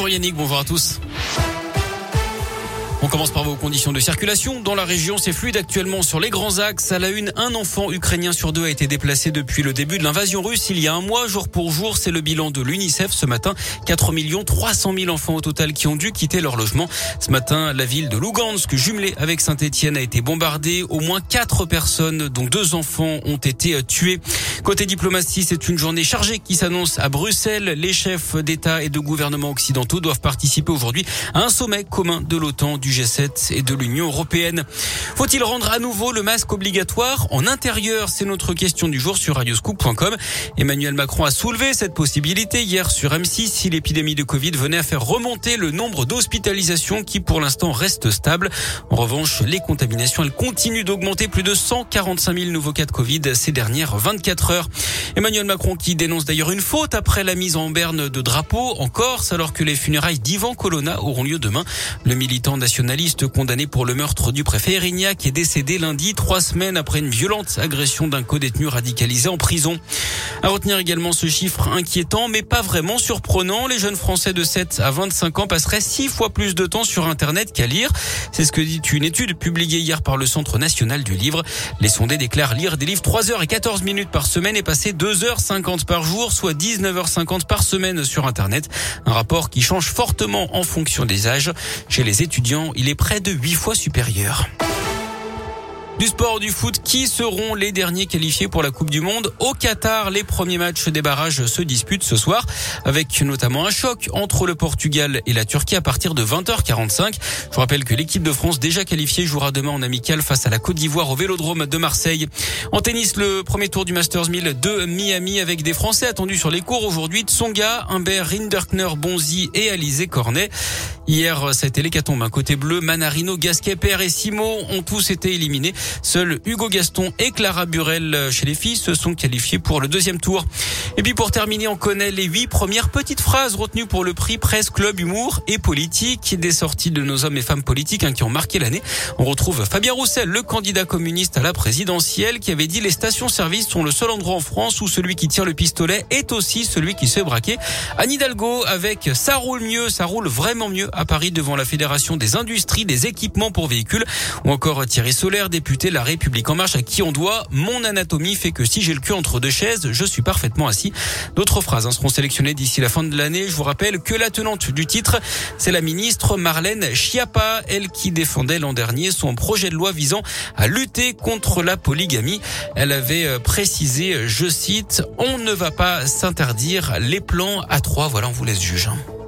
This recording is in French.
Bonjour Yannick, bonjour à tous. On commence par vos conditions de circulation. Dans la région, c'est fluide actuellement sur les grands axes. À la une, un enfant ukrainien sur deux a été déplacé depuis le début de l'invasion russe il y a un mois, jour pour jour. C'est le bilan de l'UNICEF ce matin. 4 300 000 enfants au total qui ont dû quitter leur logement. Ce matin, la ville de Lugansk, jumelée avec Saint-Etienne, a été bombardée. Au moins 4 personnes, dont deux enfants, ont été tués. Côté diplomatie, c'est une journée chargée qui s'annonce à Bruxelles. Les chefs d'État et de gouvernement occidentaux doivent participer aujourd'hui à un sommet commun de l'OTAN, du G7 et de l'Union européenne. Faut-il rendre à nouveau le masque obligatoire en intérieur? C'est notre question du jour sur radioscoop.com. Emmanuel Macron a soulevé cette possibilité hier sur M6 si l'épidémie de Covid venait à faire remonter le nombre d'hospitalisations qui pour l'instant reste stable. En revanche, les contaminations, elles continuent d'augmenter. Plus de 145 000 nouveaux cas de Covid ces dernières 24 heures. Emmanuel Macron qui dénonce d'ailleurs une faute après la mise en berne de drapeaux en Corse alors que les funérailles d'Ivan Colonna auront lieu demain. Le militant nationaliste condamné pour le meurtre du préfet Erignac est décédé lundi, trois semaines après une violente agression d'un co-détenu radicalisé en prison. À retenir également ce chiffre inquiétant mais pas vraiment surprenant. Les jeunes Français de 7 à 25 ans passeraient six fois plus de temps sur Internet qu'à lire. C'est ce que dit une étude publiée hier par le Centre national du livre. Les sondés déclarent lire des livres 3 heures et 14 minutes par semaine semaine est passé 2h50 par jour, soit 19h50 par semaine sur Internet. Un rapport qui change fortement en fonction des âges. Chez les étudiants, il est près de 8 fois supérieur. Du sport, du foot, qui seront les derniers qualifiés pour la Coupe du Monde Au Qatar, les premiers matchs des barrages se disputent ce soir, avec notamment un choc entre le Portugal et la Turquie à partir de 20h45. Je vous rappelle que l'équipe de France déjà qualifiée jouera demain en amical face à la Côte d'Ivoire au Vélodrome de Marseille. En tennis, le premier tour du Masters 1000 de Miami avec des Français attendus sur les cours aujourd'hui. Tsonga, Humbert, Rinderkner, Bonzi et Alizé Cornet. Hier, c'était l'hécatombe. Un côté bleu, Manarino, Gasquet, Père et Simo ont tous été éliminés. Seuls Hugo Gaston et Clara Burel chez les filles se sont qualifiés pour le deuxième tour. Et puis pour terminer, on connaît les huit premières petites phrases retenues pour le prix Presse Club Humour et Politique des sorties de nos hommes et femmes politiques hein, qui ont marqué l'année. On retrouve Fabien Roussel, le candidat communiste à la présidentielle, qui avait dit les stations-service sont le seul endroit en France où celui qui tire le pistolet est aussi celui qui se braquer. Anne Hidalgo avec ça roule mieux, ça roule vraiment mieux à Paris devant la Fédération des industries des équipements pour véhicules ou encore Thierry Solaire, député la République en marche à qui on doit mon anatomie fait que si j'ai le cul entre deux chaises, je suis parfaitement assis. D'autres phrases hein, seront sélectionnées d'ici la fin de l'année. Je vous rappelle que la tenante du titre, c'est la ministre Marlène Schiappa, elle qui défendait l'an dernier son projet de loi visant à lutter contre la polygamie. Elle avait euh, précisé, je cite, on ne va pas s'interdire les plans à trois. Voilà, on vous laisse juger. Hein.